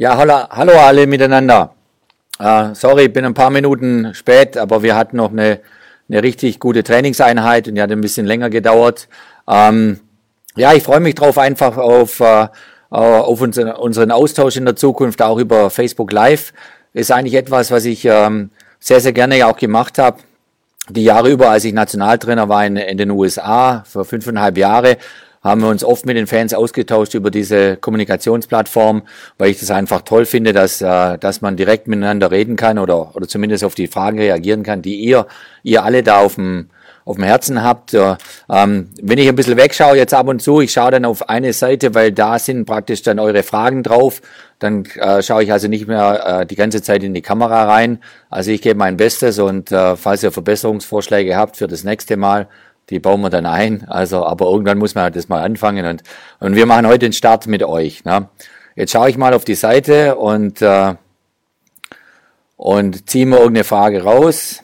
Ja, hallo, hallo alle miteinander. Äh, sorry, bin ein paar Minuten spät, aber wir hatten noch eine, eine richtig gute Trainingseinheit und die hat ein bisschen länger gedauert. Ähm, ja, ich freue mich drauf, einfach auf, äh, auf unseren, unseren Austausch in der Zukunft, auch über Facebook Live. Ist eigentlich etwas, was ich ähm, sehr, sehr gerne auch gemacht habe. Die Jahre über, als ich Nationaltrainer war in, in den USA, für fünfeinhalb Jahre, haben wir uns oft mit den Fans ausgetauscht über diese Kommunikationsplattform, weil ich das einfach toll finde, dass, äh, dass man direkt miteinander reden kann oder, oder zumindest auf die Fragen reagieren kann, die ihr, ihr alle da auf dem, auf dem Herzen habt. Ähm, wenn ich ein bisschen wegschaue jetzt ab und zu, ich schaue dann auf eine Seite, weil da sind praktisch dann eure Fragen drauf. Dann äh, schaue ich also nicht mehr äh, die ganze Zeit in die Kamera rein. Also ich gebe mein Bestes und äh, falls ihr Verbesserungsvorschläge habt für das nächste Mal, die bauen wir dann ein. Also, aber irgendwann muss man halt das mal anfangen und, und wir machen heute den Start mit euch. Ne? Jetzt schaue ich mal auf die Seite und, äh, und ziehe mir irgendeine Frage raus.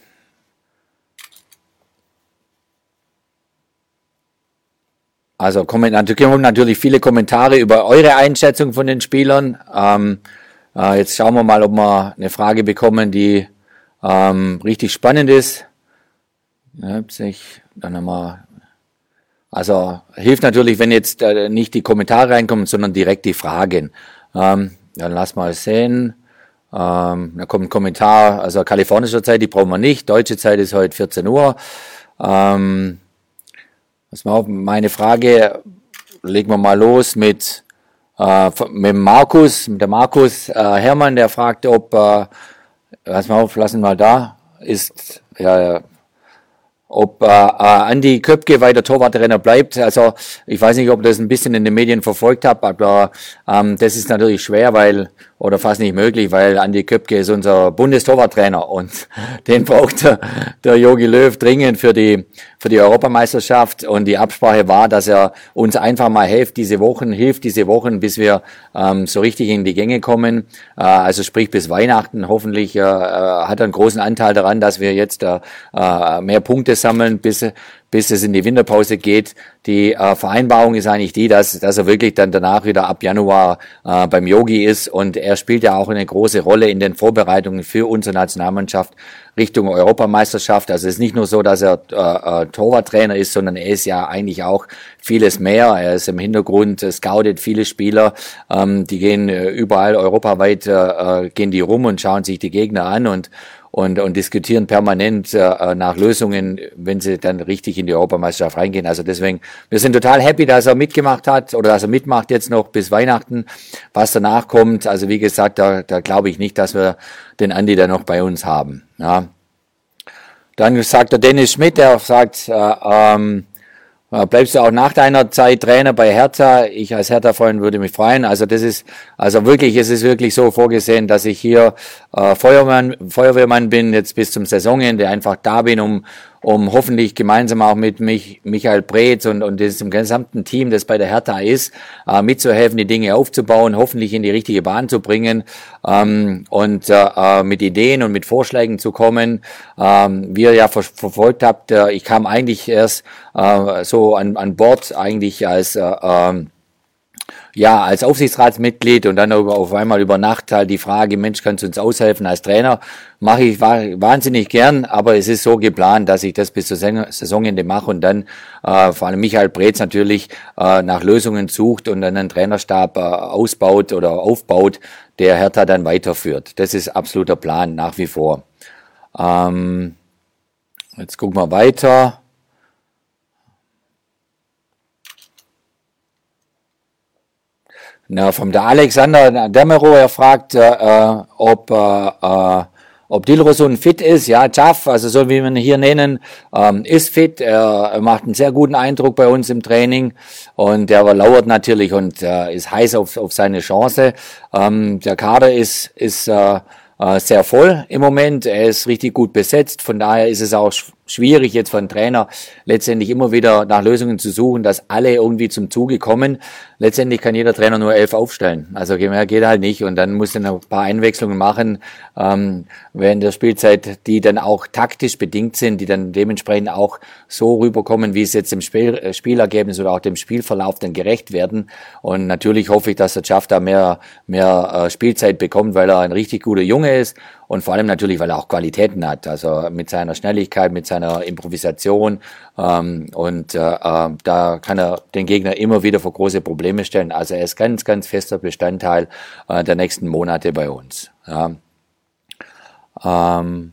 Also kommen natürlich viele Kommentare über eure Einschätzung von den Spielern. Ähm, äh, jetzt schauen wir mal, ob wir eine Frage bekommen, die ähm, richtig spannend ist. Leipzig, dann haben wir, also hilft natürlich, wenn jetzt äh, nicht die Kommentare reinkommen, sondern direkt die Fragen. Ähm, dann lass mal sehen. Ähm, da kommt ein Kommentar, also kalifornischer Zeit, die brauchen wir nicht. Deutsche Zeit ist heute 14 Uhr. Ähm, was meine Frage, legen wir mal los mit, äh, mit Markus, mit der Markus äh, Hermann, der fragt, ob, äh, was mal auf, lassen wir mal da, ist, ja, ob äh, äh, Andi Köpke weiter Torwarttrainer bleibt. Also ich weiß nicht, ob ihr das ein bisschen in den Medien verfolgt habt, aber ähm, das ist natürlich schwer, weil oder fast nicht möglich, weil Andi Köpke ist unser Bundestorwarttrainer und den braucht der, Jogi Löw dringend für die für die Europameisterschaft und die Absprache war, dass er uns einfach mal hilft diese Wochen, hilft diese Wochen, bis wir ähm, so richtig in die Gänge kommen. Äh, also sprich bis Weihnachten. Hoffentlich äh, äh hat er einen großen Anteil daran, dass wir jetzt äh, äh mehr Punkte sammeln, bis bis es in die Winterpause geht. Die äh, Vereinbarung ist eigentlich die, dass, dass er wirklich dann danach wieder ab Januar äh, beim Yogi ist und er spielt ja auch eine große Rolle in den Vorbereitungen für unsere Nationalmannschaft Richtung Europameisterschaft. Also es ist nicht nur so, dass er äh, äh, Torwarttrainer ist, sondern er ist ja eigentlich auch vieles mehr. Er ist im Hintergrund, scoutet viele Spieler, ähm, die gehen äh, überall europaweit, äh, äh gehen die rum und schauen sich die Gegner an und und, und diskutieren permanent äh, nach Lösungen, wenn sie dann richtig in die Europameisterschaft reingehen. Also deswegen, wir sind total happy, dass er mitgemacht hat oder dass er mitmacht jetzt noch bis Weihnachten. Was danach kommt, also wie gesagt, da, da glaube ich nicht, dass wir den Andi dann noch bei uns haben. Ja. Dann sagt der Dennis Schmidt, der sagt, äh, ähm, äh, bleibst du auch nach deiner Zeit Trainer bei Hertha? Ich als Hertha-Freund würde mich freuen. Also das ist, also wirklich, es ist wirklich so vorgesehen, dass ich hier äh, Feuerwehrmann, Feuerwehrmann bin, jetzt bis zum Saisonende, einfach da bin, um, um hoffentlich gemeinsam auch mit mich, Michael Preetz und, und dem gesamten Team, das bei der Hertha ist, äh, mitzuhelfen, die Dinge aufzubauen, hoffentlich in die richtige Bahn zu bringen ähm, und äh, äh mit Ideen und mit Vorschlägen zu kommen. Ähm, wie ihr ja ver verfolgt habt, äh, ich kam eigentlich erst äh, so an, an Bord eigentlich als äh, äh, ja, als Aufsichtsratsmitglied und dann auf einmal über Nacht halt die Frage, Mensch, kannst du uns aushelfen als Trainer? Mache ich wahnsinnig gern, aber es ist so geplant, dass ich das bis zur Saisonende mache und dann äh, vor allem Michael Breetz natürlich äh, nach Lösungen sucht und dann einen Trainerstab äh, ausbaut oder aufbaut, der Hertha dann weiterführt. Das ist absoluter Plan nach wie vor. Ähm, jetzt gucken wir weiter. Na, vom der Alexander Demero, er fragt, äh, äh, ob, äh, äh, ob Dilrosun fit ist. Ja, Jaff, also so wie wir ihn hier nennen, ähm, ist fit. Er, er macht einen sehr guten Eindruck bei uns im Training und er lauert natürlich und äh, ist heiß auf, auf seine Chance. Ähm, der Kader ist, ist äh, äh, sehr voll im Moment. Er ist richtig gut besetzt. Von daher ist es auch schwierig jetzt einen Trainer letztendlich immer wieder nach Lösungen zu suchen, dass alle irgendwie zum Zuge kommen. Letztendlich kann jeder Trainer nur elf aufstellen. Also mehr geht halt nicht und dann muss er ein paar Einwechslungen machen ähm, während der Spielzeit, die dann auch taktisch bedingt sind, die dann dementsprechend auch so rüberkommen, wie es jetzt dem Spiel, äh, Spielergebnis oder auch dem Spielverlauf dann gerecht werden. Und natürlich hoffe ich, dass der Schaff da mehr, mehr äh, Spielzeit bekommt, weil er ein richtig guter Junge ist und vor allem natürlich, weil er auch Qualitäten hat, also mit seiner Schnelligkeit, mit seiner Improvisation ähm, und äh, äh, da kann er den Gegner immer wieder vor große Probleme stellen. Also er ist ganz, ganz fester Bestandteil äh, der nächsten Monate bei uns. Ja. Ähm,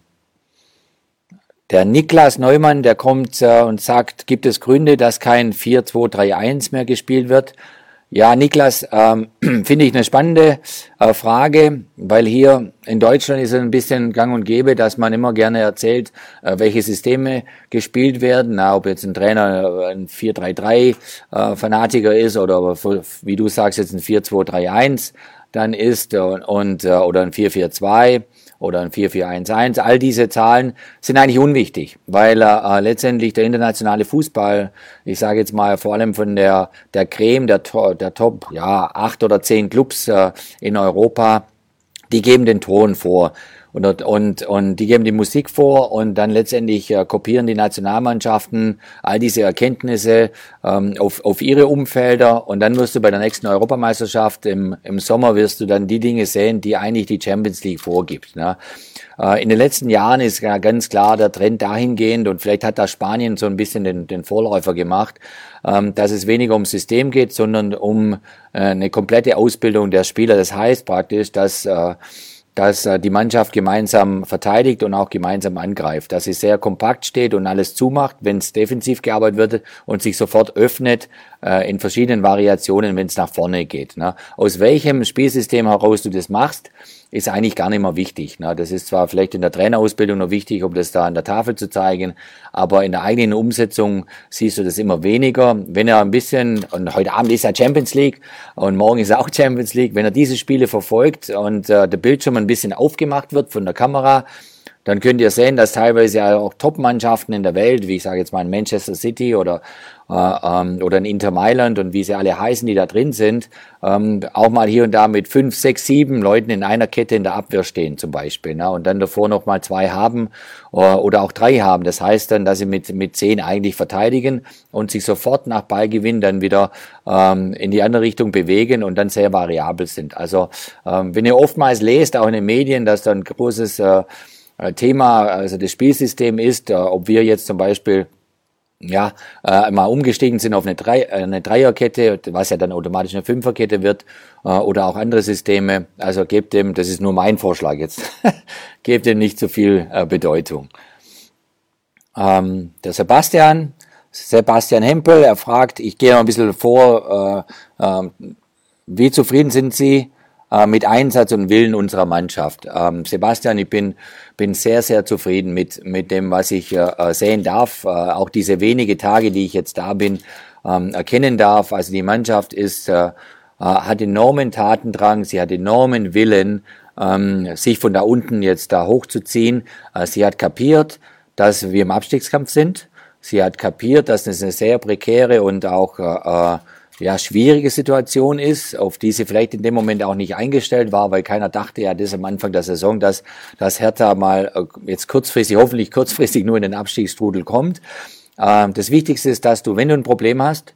der Niklas Neumann, der kommt äh, und sagt, gibt es Gründe, dass kein 4-2-3-1 mehr gespielt wird? Ja, Niklas, ähm, finde ich eine spannende äh, Frage, weil hier in Deutschland ist es ein bisschen gang und gäbe, dass man immer gerne erzählt, äh, welche Systeme gespielt werden. Na, ob jetzt ein Trainer ein 4-3-3 äh, Fanatiker ist oder wie du sagst jetzt ein 4-2-3-1 dann ist und, und äh, oder ein 4-4-2 oder ein 4411. All diese Zahlen sind eigentlich unwichtig, weil äh, letztendlich der internationale Fußball, ich sage jetzt mal vor allem von der, der Creme, der, der Top, ja, acht oder zehn Clubs äh, in Europa, die geben den Ton vor. Und, und, und die geben die Musik vor und dann letztendlich äh, kopieren die Nationalmannschaften all diese Erkenntnisse ähm, auf, auf ihre Umfelder und dann wirst du bei der nächsten Europameisterschaft im, im Sommer wirst du dann die Dinge sehen, die eigentlich die Champions League vorgibt. Ne? Äh, in den letzten Jahren ist ja ganz klar der Trend dahingehend und vielleicht hat da Spanien so ein bisschen den, den Vorläufer gemacht, ähm, dass es weniger ums System geht, sondern um äh, eine komplette Ausbildung der Spieler. Das heißt praktisch, dass äh, dass die Mannschaft gemeinsam verteidigt und auch gemeinsam angreift, dass sie sehr kompakt steht und alles zumacht, wenn es defensiv gearbeitet wird und sich sofort öffnet äh, in verschiedenen Variationen, wenn es nach vorne geht. Ne? Aus welchem Spielsystem heraus du das machst, ist eigentlich gar nicht mehr wichtig. Ne? Das ist zwar vielleicht in der Trainerausbildung noch wichtig, um das da an der Tafel zu zeigen, aber in der eigenen Umsetzung siehst du das immer weniger. Wenn er ein bisschen, und heute Abend ist ja Champions League und morgen ist auch Champions League, wenn er diese Spiele verfolgt und äh, der Bildschirm ein bisschen aufgemacht wird von der Kamera, dann könnt ihr sehen, dass teilweise ja auch Top-Mannschaften in der Welt, wie ich sage jetzt mal in Manchester City oder, äh, ähm, oder in Inter Mailand und wie sie alle heißen, die da drin sind, ähm, auch mal hier und da mit fünf, sechs, sieben Leuten in einer Kette in der Abwehr stehen zum Beispiel. Ne? Und dann davor noch mal zwei haben äh, oder auch drei haben. Das heißt dann, dass sie mit, mit zehn eigentlich verteidigen und sich sofort nach Ballgewinn dann wieder ähm, in die andere Richtung bewegen und dann sehr variabel sind. Also ähm, wenn ihr oftmals lest, auch in den Medien, dass da ein großes äh, Thema, also das Spielsystem ist, äh, ob wir jetzt zum Beispiel ja, äh, mal umgestiegen sind auf eine, Drei, äh, eine Dreierkette, was ja dann automatisch eine Fünferkette wird, äh, oder auch andere Systeme. Also gebt dem, das ist nur mein Vorschlag jetzt, gebt dem nicht so viel äh, Bedeutung. Ähm, der Sebastian, Sebastian Hempel, er fragt, ich gehe noch ein bisschen vor, äh, äh, wie zufrieden sind Sie äh, mit Einsatz und Willen unserer Mannschaft. Ähm, Sebastian, ich bin, bin sehr, sehr zufrieden mit, mit dem, was ich äh, sehen darf. Äh, auch diese wenige Tage, die ich jetzt da bin, ähm, erkennen darf. Also die Mannschaft ist, äh, äh hat enormen Tatendrang, sie hat enormen Willen, ähm, sich von da unten jetzt da hochzuziehen. Äh, sie hat kapiert, dass wir im Abstiegskampf sind. Sie hat kapiert, dass es eine sehr prekäre und auch äh, ja, schwierige Situation ist, auf die sie vielleicht in dem Moment auch nicht eingestellt war, weil keiner dachte ja das am Anfang der Saison, dass, dass Hertha mal äh, jetzt kurzfristig, hoffentlich kurzfristig nur in den Abstiegsstrudel kommt. Ähm, das Wichtigste ist, dass du, wenn du ein Problem hast,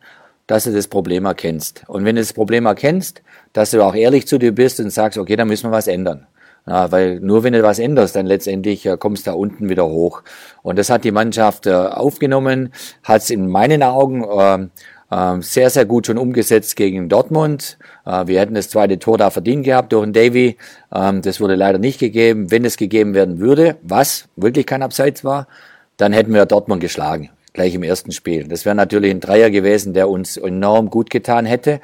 dass du das Problem erkennst. Und wenn du das Problem erkennst, dass du auch ehrlich zu dir bist und sagst, okay, dann müssen wir was ändern. Ja, weil nur wenn du was änderst, dann letztendlich äh, kommst du da unten wieder hoch. Und das hat die Mannschaft äh, aufgenommen, hat es in meinen Augen äh, sehr, sehr gut schon umgesetzt gegen Dortmund. Äh, wir hätten das zweite Tor da verdient gehabt durch den Davy. Ähm, das wurde leider nicht gegeben. Wenn es gegeben werden würde, was wirklich kein Abseits war, dann hätten wir Dortmund geschlagen, gleich im ersten Spiel. Das wäre natürlich ein Dreier gewesen, der uns enorm gut getan hätte.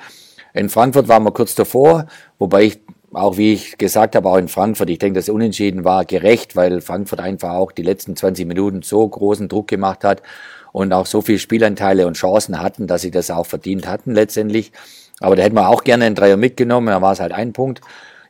In Frankfurt waren wir kurz davor, wobei ich auch wie ich gesagt habe, auch in Frankfurt, ich denke, das Unentschieden war gerecht, weil Frankfurt einfach auch die letzten 20 Minuten so großen Druck gemacht hat und auch so viel Spielanteile und Chancen hatten, dass sie das auch verdient hatten letztendlich. Aber da hätten wir auch gerne einen Dreier mitgenommen, da war es halt ein Punkt.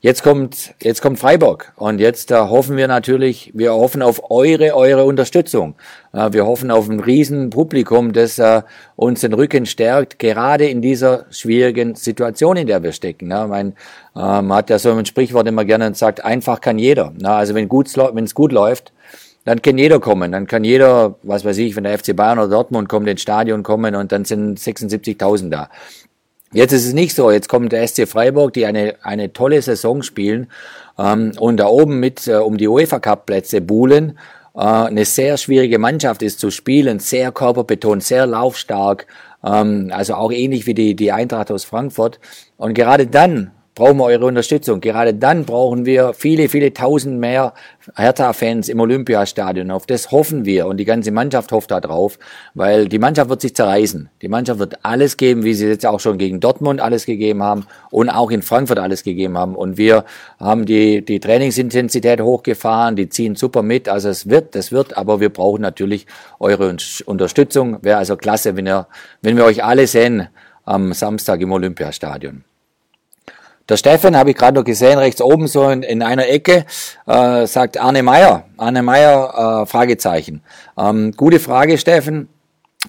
Jetzt kommt, jetzt kommt Freiburg und jetzt äh, hoffen wir natürlich, wir hoffen auf eure, eure Unterstützung. Äh, wir hoffen auf ein riesen Publikum, das äh, uns den Rücken stärkt, gerade in dieser schwierigen Situation, in der wir stecken. Ne? Man hat ja so ein Sprichwort immer gerne und sagt, einfach kann jeder. Ne? Also wenn es gut läuft, dann kann jeder kommen. Dann kann jeder, was weiß ich, wenn der FC Bayern oder Dortmund kommt, ins Stadion kommen und dann sind 76.000 da. Jetzt ist es nicht so. Jetzt kommt der SC Freiburg, die eine, eine tolle Saison spielen ähm, und da oben mit äh, um die UEFA Cup Plätze buhlen. Äh, eine sehr schwierige Mannschaft ist zu spielen, sehr körperbetont, sehr laufstark. Ähm, also auch ähnlich wie die, die Eintracht aus Frankfurt. Und gerade dann brauchen wir eure Unterstützung. Gerade dann brauchen wir viele, viele tausend mehr Hertha-Fans im Olympiastadion. Auf das hoffen wir und die ganze Mannschaft hofft da drauf, weil die Mannschaft wird sich zerreißen. Die Mannschaft wird alles geben, wie sie jetzt auch schon gegen Dortmund alles gegeben haben und auch in Frankfurt alles gegeben haben. Und wir haben die, die Trainingsintensität hochgefahren, die ziehen super mit. Also es wird, das wird, aber wir brauchen natürlich eure Unterstützung. Wäre also klasse, wenn, ihr, wenn wir euch alle sehen am Samstag im Olympiastadion. Der Steffen habe ich gerade noch gesehen, rechts oben so in, in einer Ecke, äh, sagt Arne Meyer. Arne Meyer, äh, Fragezeichen. Ähm, gute Frage, Steffen.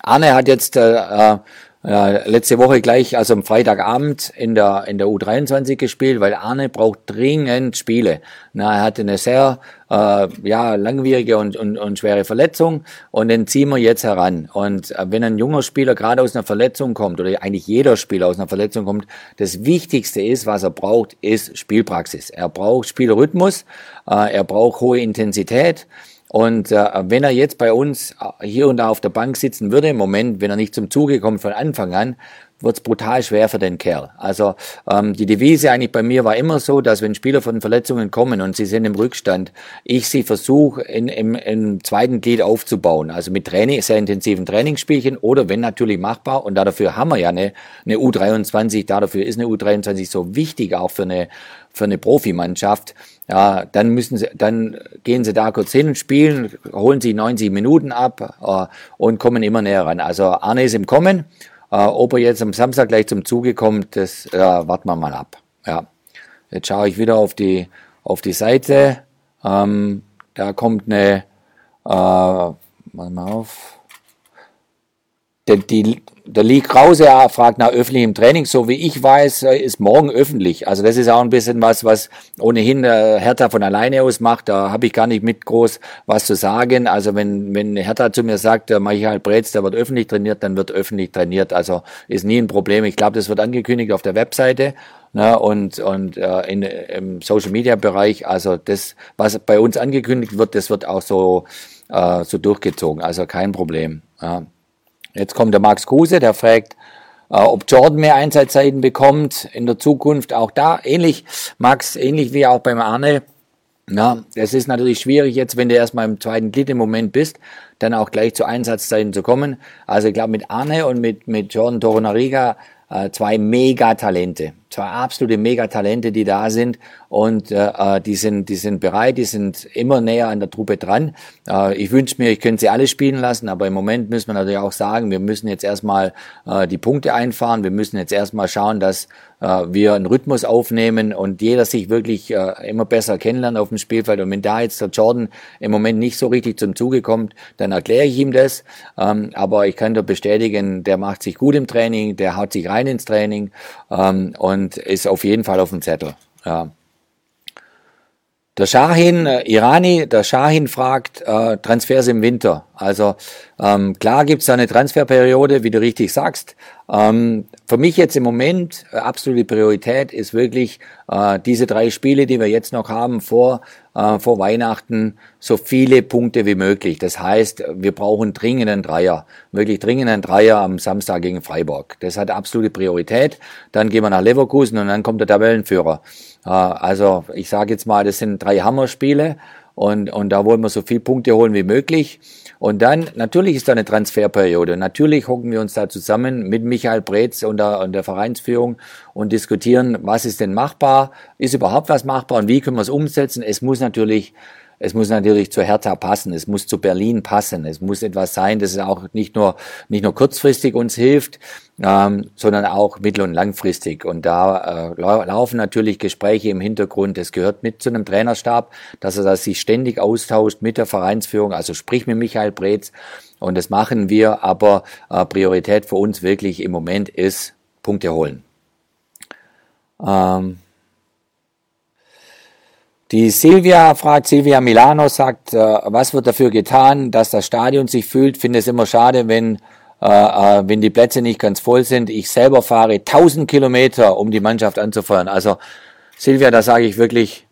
Arne hat jetzt äh, äh, letzte Woche gleich, also am Freitagabend in der, in der U23 gespielt, weil Arne braucht dringend Spiele. Na, er hatte eine sehr äh, ja, langwierige und, und, und schwere Verletzung und den ziehen wir jetzt heran. Und äh, wenn ein junger Spieler gerade aus einer Verletzung kommt oder eigentlich jeder Spieler aus einer Verletzung kommt, das Wichtigste ist, was er braucht, ist Spielpraxis. Er braucht Spielrhythmus, äh, er braucht hohe Intensität. Und äh, wenn er jetzt bei uns äh, hier und da auf der Bank sitzen würde, im Moment, wenn er nicht zum Zuge kommt von Anfang an, wird's brutal schwer für den Kerl. Also ähm, die Devise eigentlich bei mir war immer so, dass wenn Spieler von Verletzungen kommen und sie sind im Rückstand, ich sie versuche im, im zweiten Glied aufzubauen. Also mit Training, sehr intensiven Trainingsspielchen oder wenn natürlich machbar. Und dafür haben wir ja eine, eine U23, dafür ist eine U23 so wichtig auch für eine für eine Profimannschaft, ja, dann müssen sie, dann gehen sie da kurz hin und spielen, holen sie 90 Minuten ab äh, und kommen immer näher ran. Also Arne ist im Kommen. Äh, ob er jetzt am Samstag gleich zum Zuge kommt, das äh, warten wir mal ab. Ja. Jetzt schaue ich wieder auf die auf die Seite. Ähm, da kommt eine, äh, mal auf. Die, die, der Lee Krause fragt nach öffentlichem Training. So wie ich weiß, äh, ist morgen öffentlich. Also das ist auch ein bisschen was, was ohnehin äh, Hertha von alleine aus macht. Da habe ich gar nicht mit groß was zu sagen. Also wenn, wenn Hertha zu mir sagt, der Michael Breetz, der wird öffentlich trainiert, dann wird öffentlich trainiert. Also ist nie ein Problem. Ich glaube, das wird angekündigt auf der Webseite. Ne, und und äh, in, im Social Media Bereich, also das, was bei uns angekündigt wird, das wird auch so, äh, so durchgezogen. Also kein Problem. Ja. Jetzt kommt der Max Kruse, der fragt, äh, ob Jordan mehr Einsatzzeiten bekommt in der Zukunft. Auch da ähnlich, Max, ähnlich wie auch beim Arne. Ja, es ist natürlich schwierig jetzt, wenn du erstmal im zweiten Glied im Moment bist, dann auch gleich zu Einsatzzeiten zu kommen. Also ich glaube mit Arne und mit, mit Jordan Toronariga äh, zwei Megatalente, zwei absolute Megatalente, die da sind und äh, äh, die sind die sind bereit, die sind immer näher an der Truppe dran. Äh, ich wünsche mir, ich könnte sie alle spielen lassen, aber im Moment müssen wir natürlich auch sagen, wir müssen jetzt erstmal äh, die Punkte einfahren, wir müssen jetzt erstmal schauen, dass äh, wir einen Rhythmus aufnehmen und jeder sich wirklich äh, immer besser kennenlernt auf dem Spielfeld. Und wenn da jetzt der Jordan im Moment nicht so richtig zum Zuge kommt, dann erkläre ich ihm das. Ähm, aber ich kann dir bestätigen, der macht sich gut im Training, der haut sich rein ins Training ähm, und ist auf jeden Fall auf dem Zettel. Ja. Der Shahin, äh, Irani, der Shahin fragt, äh, Transfers im Winter. Also ähm, klar gibt's da eine Transferperiode, wie du richtig sagst. Ähm, für mich jetzt im Moment äh, absolute Priorität ist wirklich äh, diese drei Spiele, die wir jetzt noch haben vor, äh, vor Weihnachten, so viele Punkte wie möglich. Das heißt, wir brauchen dringenden Dreier, wirklich dringenden Dreier am Samstag gegen Freiburg. Das hat absolute Priorität. Dann gehen wir nach Leverkusen und dann kommt der Tabellenführer. Also ich sage jetzt mal, das sind drei Hammerspiele und, und da wollen wir so viel Punkte holen wie möglich. Und dann, natürlich ist da eine Transferperiode. Natürlich hocken wir uns da zusammen mit Michael Breetz und der, und der Vereinsführung und diskutieren, was ist denn machbar? Ist überhaupt was machbar und wie können wir es umsetzen? Es muss natürlich es muss natürlich zu Hertha passen, es muss zu Berlin passen, es muss etwas sein, das auch nicht nur, nicht nur kurzfristig uns hilft, ähm, sondern auch mittel- und langfristig. Und da äh, laufen natürlich Gespräche im Hintergrund. Es gehört mit zu einem Trainerstab, dass er das sich ständig austauscht mit der Vereinsführung, also sprich mit Michael Breetz. Und das machen wir, aber äh, Priorität für uns wirklich im Moment ist Punkte holen. Ähm, die Silvia fragt, Silvia Milano sagt, äh, was wird dafür getan, dass das Stadion sich fühlt? Finde es immer schade, wenn, äh, äh, wenn die Plätze nicht ganz voll sind. Ich selber fahre 1000 Kilometer, um die Mannschaft anzufeuern. Also Silvia, da sage ich wirklich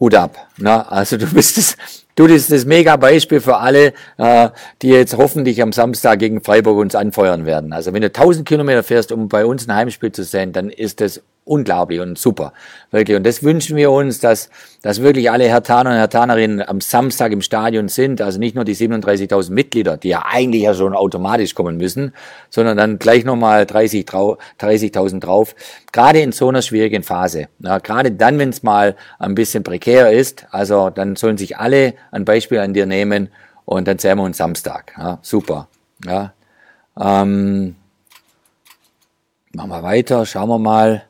Hut ab. Ne? Also du bist das, du bist das mega Beispiel für alle, äh, die jetzt hoffentlich am Samstag gegen Freiburg uns anfeuern werden. Also wenn du 1000 Kilometer fährst, um bei uns ein Heimspiel zu sehen, dann ist das unglaublich und super. Wirklich. Und das wünschen wir uns, dass, dass wirklich alle Hertaner und Hertanerinnen am Samstag im Stadion sind. Also nicht nur die 37.000 Mitglieder, die ja eigentlich ja schon automatisch kommen müssen, sondern dann gleich nochmal 30.000 30 drauf. Gerade in so einer schwierigen Phase. Ja, gerade dann, wenn es mal ein bisschen prekär ist, also dann sollen sich alle ein Beispiel an dir nehmen und dann sehen wir uns Samstag. Ja, super. Ja, ähm, machen wir weiter, schauen wir mal.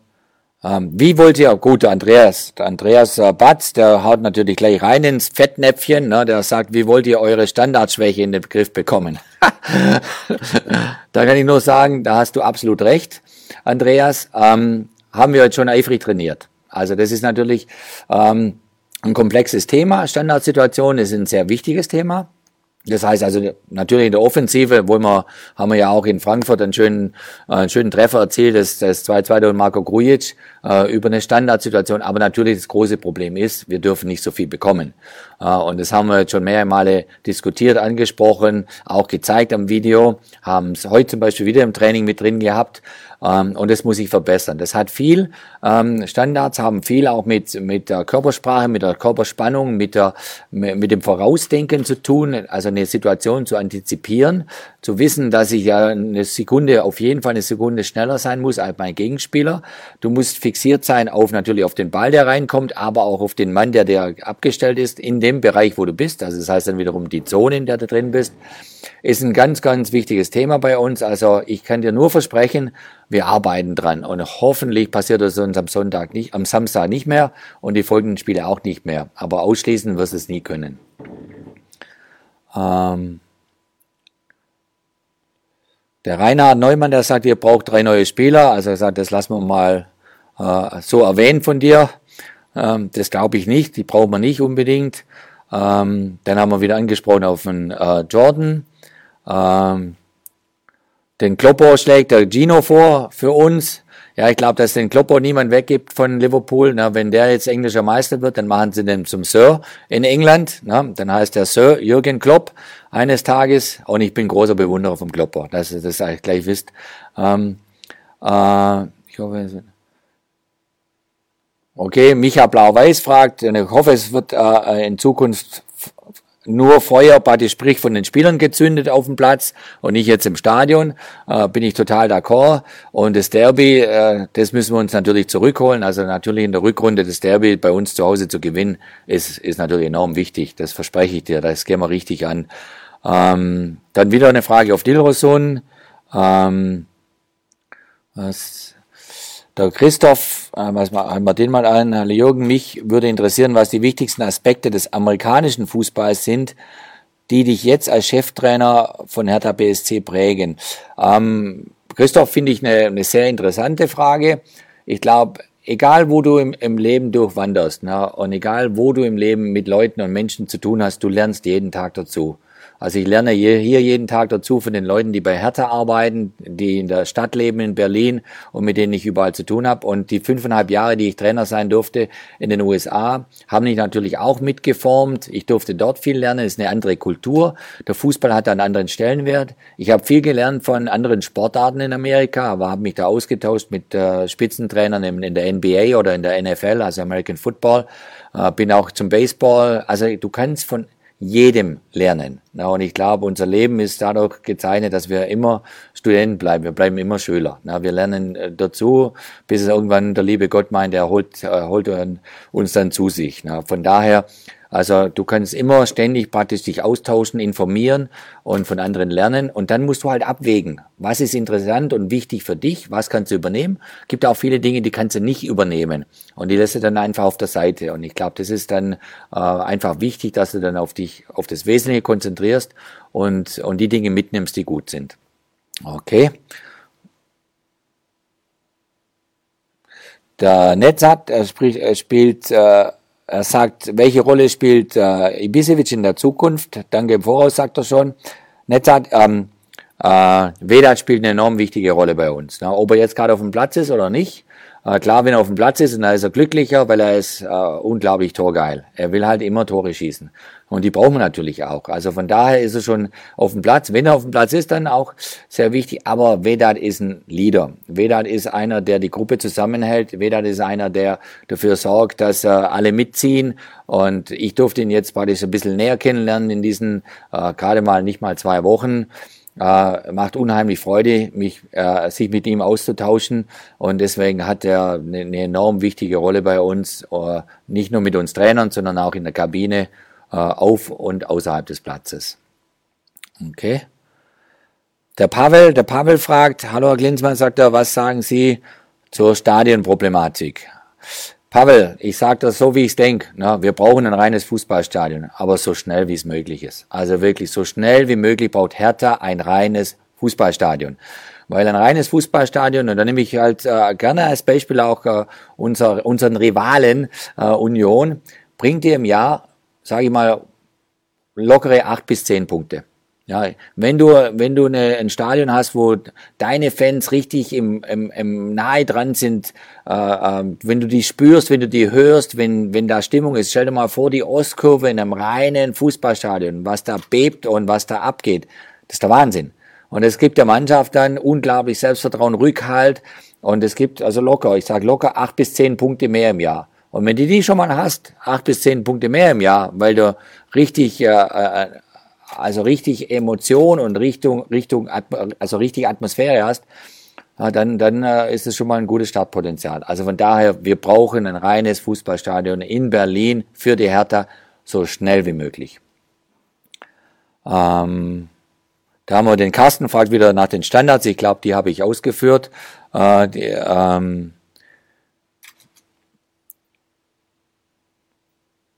Ähm, wie wollt ihr, gut, Andreas, der Andreas äh, Batz, der haut natürlich gleich rein ins Fettnäpfchen, ne, der sagt, wie wollt ihr eure Standardschwäche in den Griff bekommen? da kann ich nur sagen, da hast du absolut recht, Andreas, ähm, haben wir jetzt schon eifrig trainiert. Also das ist natürlich ähm, ein komplexes Thema. Standardsituation ist ein sehr wichtiges Thema. Das heißt also natürlich in der Offensive, wo wir, haben wir ja auch in Frankfurt einen schönen, äh, einen schönen Treffer erzielt, das, das 2-2 durch Marco Grujic äh, über eine Standardsituation. Aber natürlich das große Problem ist, wir dürfen nicht so viel bekommen. Äh, und das haben wir jetzt schon mehrere Male diskutiert, angesprochen, auch gezeigt am Video, haben es heute zum Beispiel wieder im Training mit drin gehabt. Ähm, und das muss sich verbessern. Das hat viel, ähm, Standards haben viel auch mit, mit der Körpersprache, mit der Körperspannung, mit, der, mit dem Vorausdenken zu tun, also eine Situation zu antizipieren, zu wissen, dass ich ja eine Sekunde, auf jeden Fall eine Sekunde schneller sein muss als mein Gegenspieler. Du musst fixiert sein auf natürlich auf den Ball, der reinkommt, aber auch auf den Mann, der der abgestellt ist, in dem Bereich, wo du bist. Also das heißt dann wiederum die Zone, in der du drin bist ist ein ganz, ganz wichtiges Thema bei uns. Also ich kann dir nur versprechen, wir arbeiten dran und hoffentlich passiert das uns am Sonntag nicht, am Samstag nicht mehr und die folgenden Spiele auch nicht mehr. Aber ausschließen wirst es nie können. Ähm der Reinhard Neumann, der sagt, ihr braucht drei neue Spieler. Also er sagt, das lassen wir mal äh, so erwähnen von dir. Ähm, das glaube ich nicht, die brauchen wir nicht unbedingt. Ähm, dann haben wir wieder angesprochen auf den äh, Jordan. Ähm, den Kloppo schlägt der Gino vor für uns. Ja, ich glaube, dass den Kloppo niemand weggibt von Liverpool. Na, wenn der jetzt englischer Meister wird, dann machen sie den zum Sir in England. Na, dann heißt der Sir Jürgen Klopp eines Tages. Und ich bin großer Bewunderer vom Kloppo, dass ihr das gleich wisst. Ähm, äh, ich hoffe, Okay, Micha Blau-Weiß fragt, und ich hoffe, es wird äh, in Zukunft nur Feuer, praktisch sprich von den Spielern gezündet auf dem Platz und nicht jetzt im Stadion, äh, bin ich total d'accord. Und das Derby, äh, das müssen wir uns natürlich zurückholen. Also natürlich in der Rückrunde das Derby bei uns zu Hause zu gewinnen, ist, ist natürlich enorm wichtig. Das verspreche ich dir, das gehen wir richtig an. Ähm, dann wieder eine Frage auf Dilrosun. Ähm, was der Christoph, äh, was haben wir den mal an, Herr Jürgen, mich würde interessieren, was die wichtigsten Aspekte des amerikanischen Fußballs sind, die dich jetzt als Cheftrainer von Hertha BSC prägen. Ähm, Christoph finde ich eine, eine sehr interessante Frage. Ich glaube, egal wo du im, im Leben durchwanderst ne, und egal wo du im Leben mit Leuten und Menschen zu tun hast, du lernst jeden Tag dazu. Also ich lerne hier jeden Tag dazu von den Leuten, die bei Hertha arbeiten, die in der Stadt leben in Berlin und mit denen ich überall zu tun habe. Und die fünfeinhalb Jahre, die ich Trainer sein durfte in den USA, haben mich natürlich auch mitgeformt. Ich durfte dort viel lernen. Es ist eine andere Kultur. Der Fußball hat einen anderen Stellenwert. Ich habe viel gelernt von anderen Sportarten in Amerika, aber habe mich da ausgetauscht mit äh, Spitzentrainern in, der NBA oder in der NFL, also American Football. Äh, bin auch zum Baseball. Also du kannst von jedem lernen. Na, und ich glaube, unser Leben ist dadurch gezeichnet, dass wir immer Studenten bleiben. Wir bleiben immer Schüler. Na, wir lernen äh, dazu, bis es irgendwann der liebe Gott meint, er holt, er holt uns dann zu sich. Na, von daher Also du kannst immer ständig praktisch dich austauschen, informieren und von anderen lernen. Und dann musst du halt abwägen, was ist interessant und wichtig für dich, was kannst du übernehmen. Gibt auch viele Dinge, die kannst du nicht übernehmen. Und die lässt du dann einfach auf der Seite. Und ich glaube, das ist dann äh, einfach wichtig, dass du dann auf dich, auf das Wesentliche konzentrierst und, und die Dinge mitnimmst, die gut sind. Okay. Der Netzat er spricht, er spielt, äh, er sagt, welche Rolle spielt äh, Ibisevic in der Zukunft? Danke im Voraus, sagt er schon. Netzat, ähm, äh, Vedat spielt eine enorm wichtige Rolle bei uns. Na, ob er jetzt gerade auf dem Platz ist oder nicht, äh, klar, wenn er auf dem Platz ist, dann ist er glücklicher, weil er ist äh, unglaublich torgeil. Er will halt immer Tore schießen. Und die brauchen wir natürlich auch. Also von daher ist er schon auf dem Platz. Wenn er auf dem Platz ist, dann auch sehr wichtig. Aber Vedat ist ein Leader. Vedat ist einer, der die Gruppe zusammenhält. Vedat ist einer, der dafür sorgt, dass äh, alle mitziehen. Und ich durfte ihn jetzt praktisch ein bisschen näher kennenlernen in diesen äh, gerade mal nicht mal zwei Wochen. Äh, macht unheimlich Freude, mich, äh, sich mit ihm auszutauschen und deswegen hat er eine, eine enorm wichtige Rolle bei uns, äh, nicht nur mit uns Trainern, sondern auch in der Kabine äh, auf und außerhalb des Platzes. Okay. Der Pavel, der Pavel fragt, hallo Herr Klinsmann, sagt er, was sagen Sie zur Stadionproblematik? Pavel, ich sage das so, wie ich denke. Ne? Wir brauchen ein reines Fußballstadion, aber so schnell wie es möglich ist. Also wirklich so schnell wie möglich braucht Hertha ein reines Fußballstadion. Weil ein reines Fußballstadion, und da nehme ich halt äh, gerne als Beispiel auch äh, unser, unseren Rivalen äh, Union, bringt dir im Jahr, sage ich mal, lockere acht bis zehn Punkte. Ja, wenn du, wenn du eine, ein Stadion hast, wo deine Fans richtig im, im, im nahe dran sind, äh, äh, wenn du die spürst, wenn du die hörst, wenn, wenn da Stimmung ist, stell dir mal vor, die Ostkurve in einem reinen Fußballstadion, was da bebt und was da abgeht. Das ist der Wahnsinn. Und es gibt der Mannschaft dann unglaublich Selbstvertrauen, Rückhalt und es gibt also locker, ich sage locker acht bis zehn Punkte mehr im Jahr. Und wenn du die schon mal hast, acht bis zehn Punkte mehr im Jahr, weil du richtig äh, äh, also richtig Emotion und Richtung, Richtung, also richtig Atmosphäre hast, dann, dann äh, ist es schon mal ein gutes Startpotenzial. Also von daher, wir brauchen ein reines Fußballstadion in Berlin für die Hertha so schnell wie möglich. Ähm, da haben wir den Carsten, fragt wieder nach den Standards. Ich glaube, die habe ich ausgeführt. Äh, die, ähm,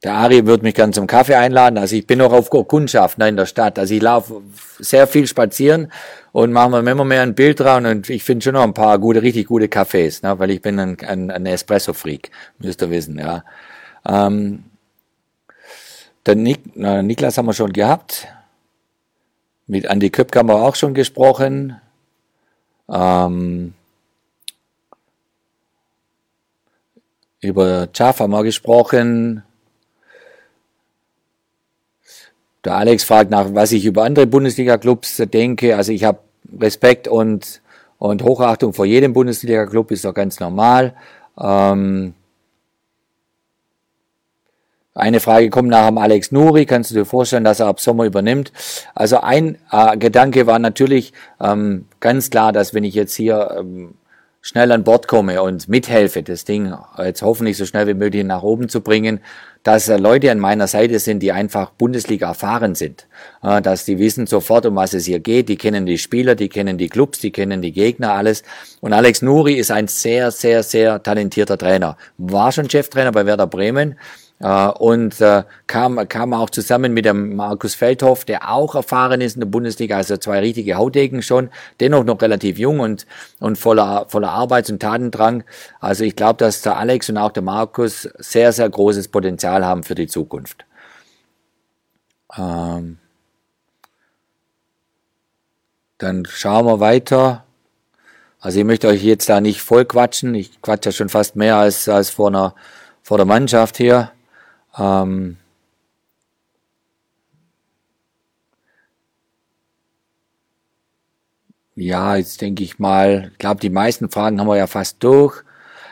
Der Ari wird mich gern zum Kaffee einladen. Also ich bin noch auf Kundschaft ne, in der Stadt. Also ich laufe sehr viel spazieren und machen wir immer mehr ein Bild dran und ich finde schon noch ein paar gute, richtig gute Cafés, ne, weil ich bin ein, ein, ein Espresso-Freak, müsst ihr wissen, ja. Ähm, der Nik, na, Niklas haben wir schon gehabt. Mit Andi Köpke haben wir auch schon gesprochen. Ähm, über Chaff haben wir gesprochen. Der Alex fragt nach, was ich über andere Bundesliga-Clubs denke. Also ich habe Respekt und, und Hochachtung vor jedem Bundesliga-Club, ist doch ganz normal. Ähm, eine Frage kommt nach dem Alex Nuri. Kannst du dir vorstellen, dass er ab Sommer übernimmt? Also ein äh, Gedanke war natürlich ähm, ganz klar, dass wenn ich jetzt hier ähm, schnell an Bord komme und mithelfe, das Ding jetzt hoffentlich so schnell wie möglich nach oben zu bringen, dass Leute an meiner Seite sind, die einfach Bundesliga erfahren sind, dass die wissen sofort, um was es hier geht, die kennen die Spieler, die kennen die Clubs, die kennen die Gegner, alles. Und Alex Nuri ist ein sehr, sehr, sehr talentierter Trainer. War schon Cheftrainer bei Werder Bremen, äh, und äh, kam, kam auch zusammen mit dem Markus Feldhoff, der auch erfahren ist in der Bundesliga, also zwei richtige Hautdecken schon, dennoch noch relativ jung und, und voller, voller Arbeits- und Tatendrang. Also ich glaube, dass der Alex und auch der Markus sehr, sehr großes Potenzial haben für die Zukunft. Ähm dann schauen wir weiter. Also ich möchte euch jetzt da nicht voll quatschen. Ich quatsche ja schon fast mehr als, als vor, einer, vor der Mannschaft hier. Ähm, ja, jetzt denke ich mal, ich glaube, die meisten Fragen haben wir ja fast durch.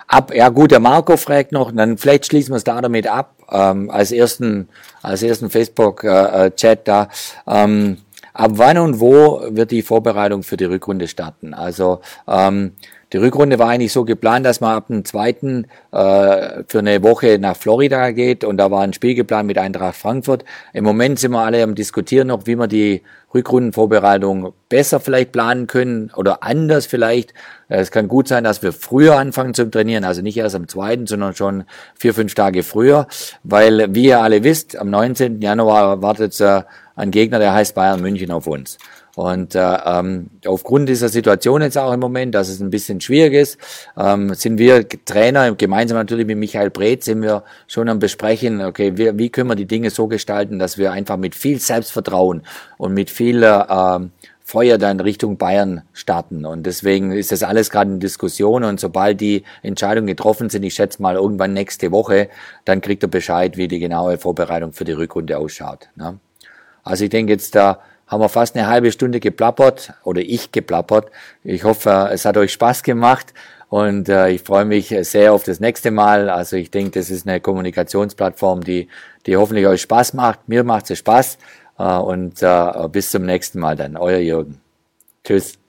Ab, ja gut, der Marco fragt noch, dann vielleicht schließen wir es da damit ab, ähm, als ersten, als ersten Facebook-Chat äh, da. Ähm, ab wann und wo wird die Vorbereitung für die Rückrunde starten? Also ähm, die Rückrunde war eigentlich so geplant, dass man ab dem zweiten äh, für eine Woche nach Florida geht und da war ein Spiel geplant mit Eintracht Frankfurt. Im Moment sind wir alle am diskutieren noch, wie wir die Rückrundenvorbereitung besser vielleicht planen können oder anders vielleicht. Es kann gut sein, dass wir früher anfangen zu trainieren, also nicht erst am zweiten, sondern schon vier, fünf Tage früher, weil wie ihr alle wisst, am 19. Januar wartet äh, ein Gegner, der heißt Bayern München auf uns. Und äh, ähm, aufgrund dieser Situation jetzt auch im Moment, dass es ein bisschen schwierig ist, ähm, sind wir Trainer, gemeinsam natürlich mit Michael Breth, sind wir schon am Besprechen, okay, wie, wie können wir die Dinge so gestalten, dass wir einfach mit viel Selbstvertrauen und mit viel äh, Feuer dann Richtung Bayern starten. Und deswegen ist das alles gerade in Diskussion. Und sobald die Entscheidungen getroffen sind, ich schätze mal irgendwann nächste Woche, dann kriegt er Bescheid, wie die genaue Vorbereitung für die Rückrunde ausschaut. Ne? Also ich denke jetzt da, haben wir fast eine halbe Stunde geplappert oder ich geplappert. Ich hoffe, es hat euch Spaß gemacht und äh, ich freue mich sehr auf das nächste Mal. Also ich denke, das ist eine Kommunikationsplattform, die, die hoffentlich euch Spaß macht. Mir macht es Spaß äh, und äh, bis zum nächsten Mal dann. Euer Jürgen. Tschüss.